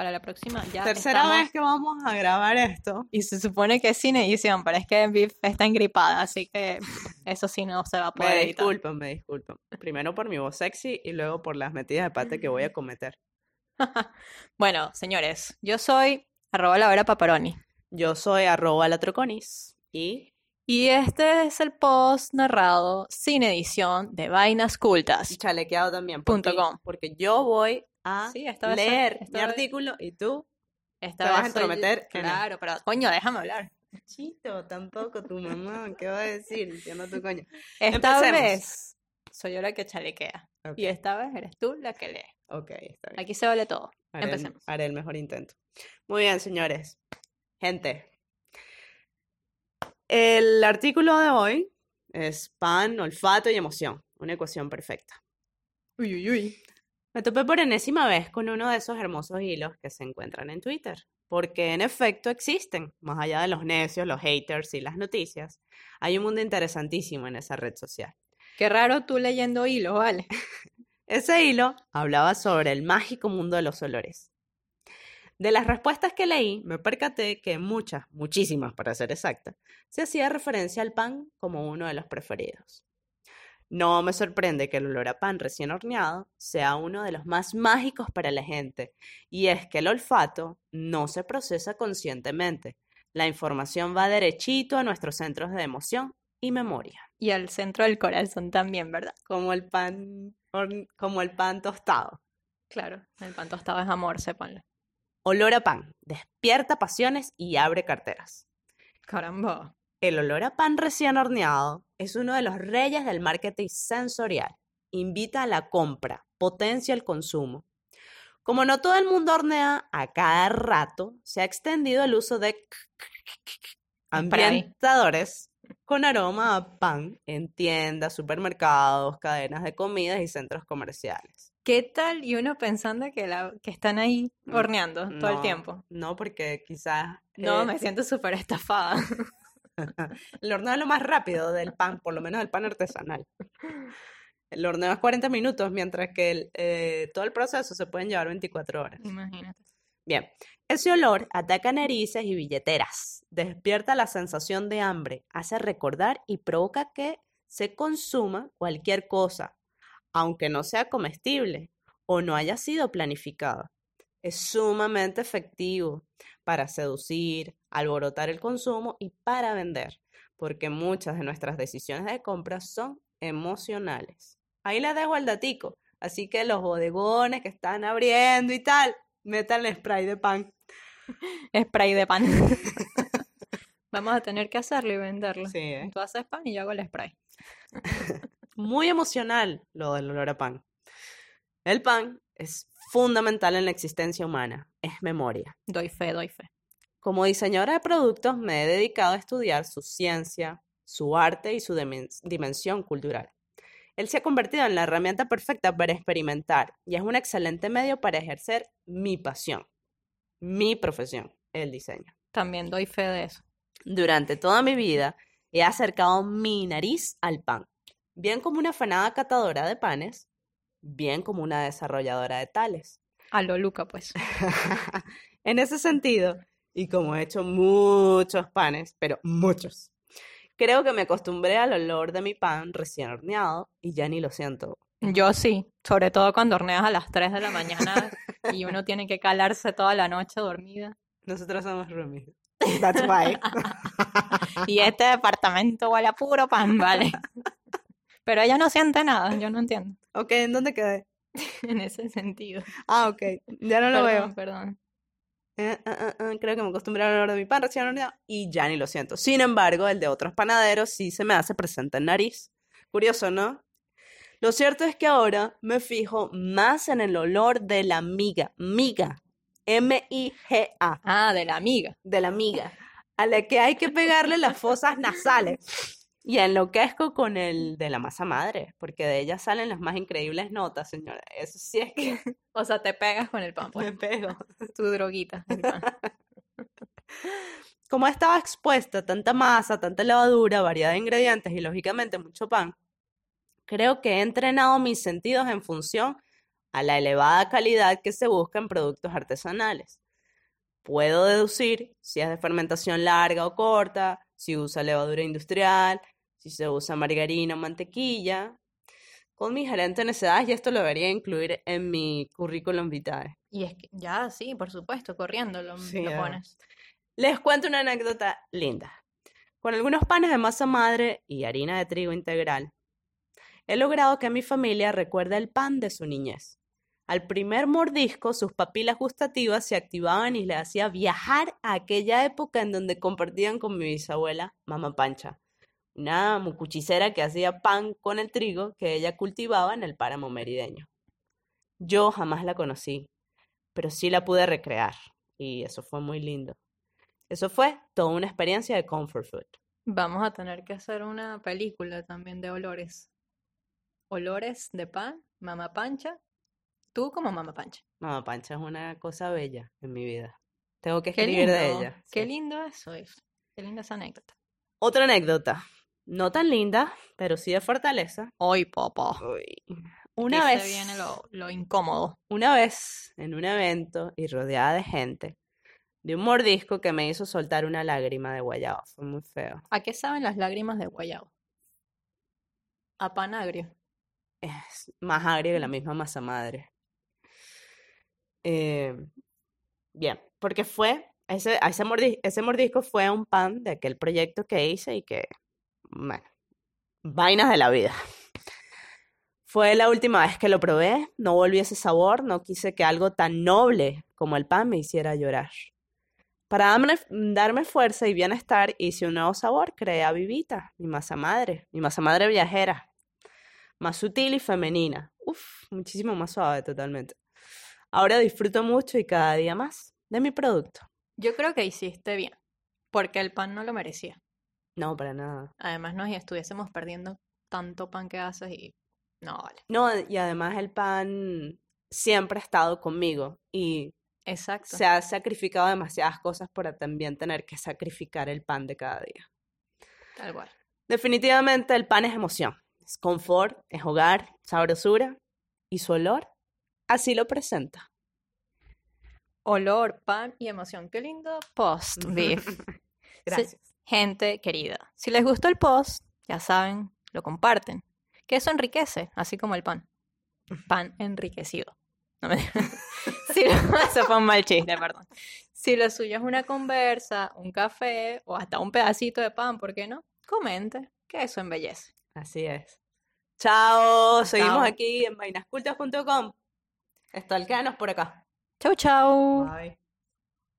para la próxima ya Tercera estamos- vez que vamos a grabar esto. Y se supone que es sin edición, pero es que Viv está engripada, así que eso sí no se va a poder Me editar. disculpan, me disculpan. Primero por mi voz sexy y luego por las metidas de pata que voy a cometer. Bueno, señores, yo soy arroba la hora paparoni. Yo soy arroba latroconis y Y este es el post narrado sin edición de Vainas Cultas. chalequeado también. Punto com. porque yo voy a Sí, leer esta mi vez- artículo y tú, Esta te vas a soy- entrometer Claro, pero coño, déjame hablar. Chito, tampoco tu mamá, ¿qué va a decir? Entiendo tu coño. Esta Empecemos. vez soy yo la que chalequea. Y esta vez eres tú la que lee. ok, está bien. Aquí se vale todo. Haré el- empecemos. haré el mejor intento. Muy bien, señores. Gente. El artículo de hoy es pan, olfato y emoción. Una ecuación perfecta. Uy, uy, uy. Me topé por enésima vez con uno de esos hermosos hilos que se encuentran en Twitter, porque en efecto existen, más allá de los necios, los haters y las noticias, hay un mundo interesantísimo en esa red social. Qué raro tú leyendo hilo, ¿vale? Ese hilo hablaba sobre el mágico mundo de los olores. De las respuestas que leí, me percaté que muchas, muchísimas para ser exacta, se hacía referencia al pan como uno de los preferidos. No me sorprende que el olor a pan recién horneado sea uno de los más mágicos para la gente, y es que el olfato no se procesa conscientemente. La información va derechito a nuestros centros de emoción y memoria, Y al centro del corazón también, ¿verdad? como el pan, como el pan tostado. Claro, el pan tostado es amor, sépanlo. Olor a pan, despierta pasiones y abre carteras. Caramba. El olor a pan recién horneado es uno de los reyes del marketing sensorial. Invita a la compra, potencia el consumo. Como no todo el mundo hornea a cada rato, se ha extendido el uso de ambientadores con aroma a pan en tiendas, supermercados, cadenas de comidas y centros comerciales. ¿Qué tal? Y uno pensando que, la, que están ahí Mm, horneando todo el tiempo. No, porque quizás No, eh, me siento súper estafada. El horneo es lo más rápido del pan, por lo menos el pan artesanal. El horneo es 40 minutos, mientras que el, eh, todo el proceso se pueden llevar 24 horas. Imagínate. Bien, ese olor ataca narices y billeteras, despierta la sensación de hambre, hace recordar y provoca que se consuma cualquier cosa, aunque no sea comestible o no haya sido planificada. Es sumamente efectivo para seducir, alborotar el consumo y para vender, porque muchas de nuestras decisiones de compra son emocionales. Ahí les dejo el datico. Así que los bodegones que están abriendo y tal, metan spray de pan. Spray de pan. Vamos a tener que hacerlo y venderlo. Sí, ¿eh? Tú haces pan y yo hago el spray. Muy emocional lo del olor a pan. El pan es fundamental en la existencia humana, es memoria. Doy fe, doy fe. Como diseñadora de productos me he dedicado a estudiar su ciencia, su arte y su dimen- dimensión cultural. Él se ha convertido en la herramienta perfecta para experimentar y es un excelente medio para ejercer mi pasión, mi profesión, el diseño. También doy fe de eso. Durante toda mi vida he acercado mi nariz al pan, bien como una afanada catadora de panes, bien como una desarrolladora de tales. A lo Luca, pues. en ese sentido, y como he hecho muchos panes, pero muchos, creo que me acostumbré al olor de mi pan recién horneado y ya ni lo siento. Yo sí, sobre todo cuando horneas a las 3 de la mañana y uno tiene que calarse toda la noche dormida. Nosotros somos roomies. That's why. Y este departamento huele a puro pan, ¿vale? Pero ella no siente nada, yo no entiendo ok, ¿en dónde quedé? en ese sentido. Ah, ok, ya no lo veo. Perdón, perdón. Eh, eh, eh, creo que me acostumbré al olor de mi pan recién horneado y ya ni lo siento. Sin embargo, el de otros panaderos sí se me hace presente en nariz. Curioso, ¿no? Lo cierto es que ahora me fijo más en el olor de la miga, miga, M-I-G-A, Ah, de la amiga. de la miga, a la que hay que pegarle las fosas nasales. Y enloquezco con el de la masa madre, porque de ella salen las más increíbles notas, señora. Eso sí es que O sea, te pegas con el pan, pues. me pego. Tu droguita. el pan. Como estaba expuesta a tanta masa, tanta levadura, variedad de ingredientes y lógicamente mucho pan, creo que he entrenado mis sentidos en función a la elevada calidad que se busca en productos artesanales. Puedo deducir si es de fermentación larga o corta, si usa levadura industrial, si se usa margarina o mantequilla. Con mi gerente en edad y esto lo debería incluir en mi currículum vitae. Y es que ya, sí, por supuesto, corriendo lo, Sí, lo ya. pones. Les cuento una anécdota linda. Con algunos panes de masa madre y harina de trigo integral, he logrado que mi familia recuerde el pan de su niñez. Al primer mordisco, sus papilas gustativas se activaban y le hacía viajar a aquella época en donde compartían con mi bisabuela, Mamá Pancha, una mucuchicera que hacía pan con el trigo que ella cultivaba en el páramo merideño. Yo jamás la conocí, pero sí la pude recrear y eso fue muy lindo. Eso fue toda una experiencia de comfort food. Vamos a tener que hacer una película también de olores. Olores de pan, mamá pancha. Tú como mamá pancha. Mamá Pancha es una cosa bella en mi vida. Tengo que Qué escribir de ella. Qué sí. lindo eso es. Qué linda esa anécdota. Otra anécdota, no tan linda, pero sí de fortaleza. Hoy, papá. Una se vez, viene lo, lo incómodo. una vez, en un evento y rodeada de gente, de un mordisco que me hizo soltar una lágrima de guayaba. Fue muy feo. ¿A qué saben las lágrimas de guayabo? A pan agrio. Es más agrio que la misma masa madre. Eh, bien, porque fue, ese, ese, mordi- ese mordisco fue un pan de aquel proyecto que hice y que, bueno, vainas de la vida. Fue la última vez que lo probé, no volví ese sabor, no quise que algo tan noble como el pan me hiciera llorar. Para darme, darme fuerza y bienestar, hice un nuevo sabor, creé a Vivita, mi masa madre, mi masa madre viajera, más sutil y femenina. Uf, muchísimo más suave totalmente. Ahora disfruto mucho y cada día más de mi producto. Yo creo que hiciste bien, porque el pan no lo merecía. No, para nada. Además, nos estuviésemos perdiendo tanto pan que haces y no vale. No, y además el pan siempre ha estado conmigo y Exacto. se ha sacrificado demasiadas cosas para también tener que sacrificar el pan de cada día. Tal cual. Definitivamente el pan es emoción, es confort, es hogar, sabrosura y su olor así lo presenta. Olor, pan y emoción. Qué lindo post, Beef. Gracias. Gente querida, si les gustó el post, ya saben, lo comparten. Que eso enriquece, así como el pan. Pan enriquecido. No me si lo- eso fue un mal chiste, perdón. Si lo suyo es una conversa, un café o hasta un pedacito de pan, ¿por qué no? Comente, que eso embellece. Así es. Chao, seguimos Chao. aquí en vainascultas.com. Estalcanos por acá. Chau, chau. Bye.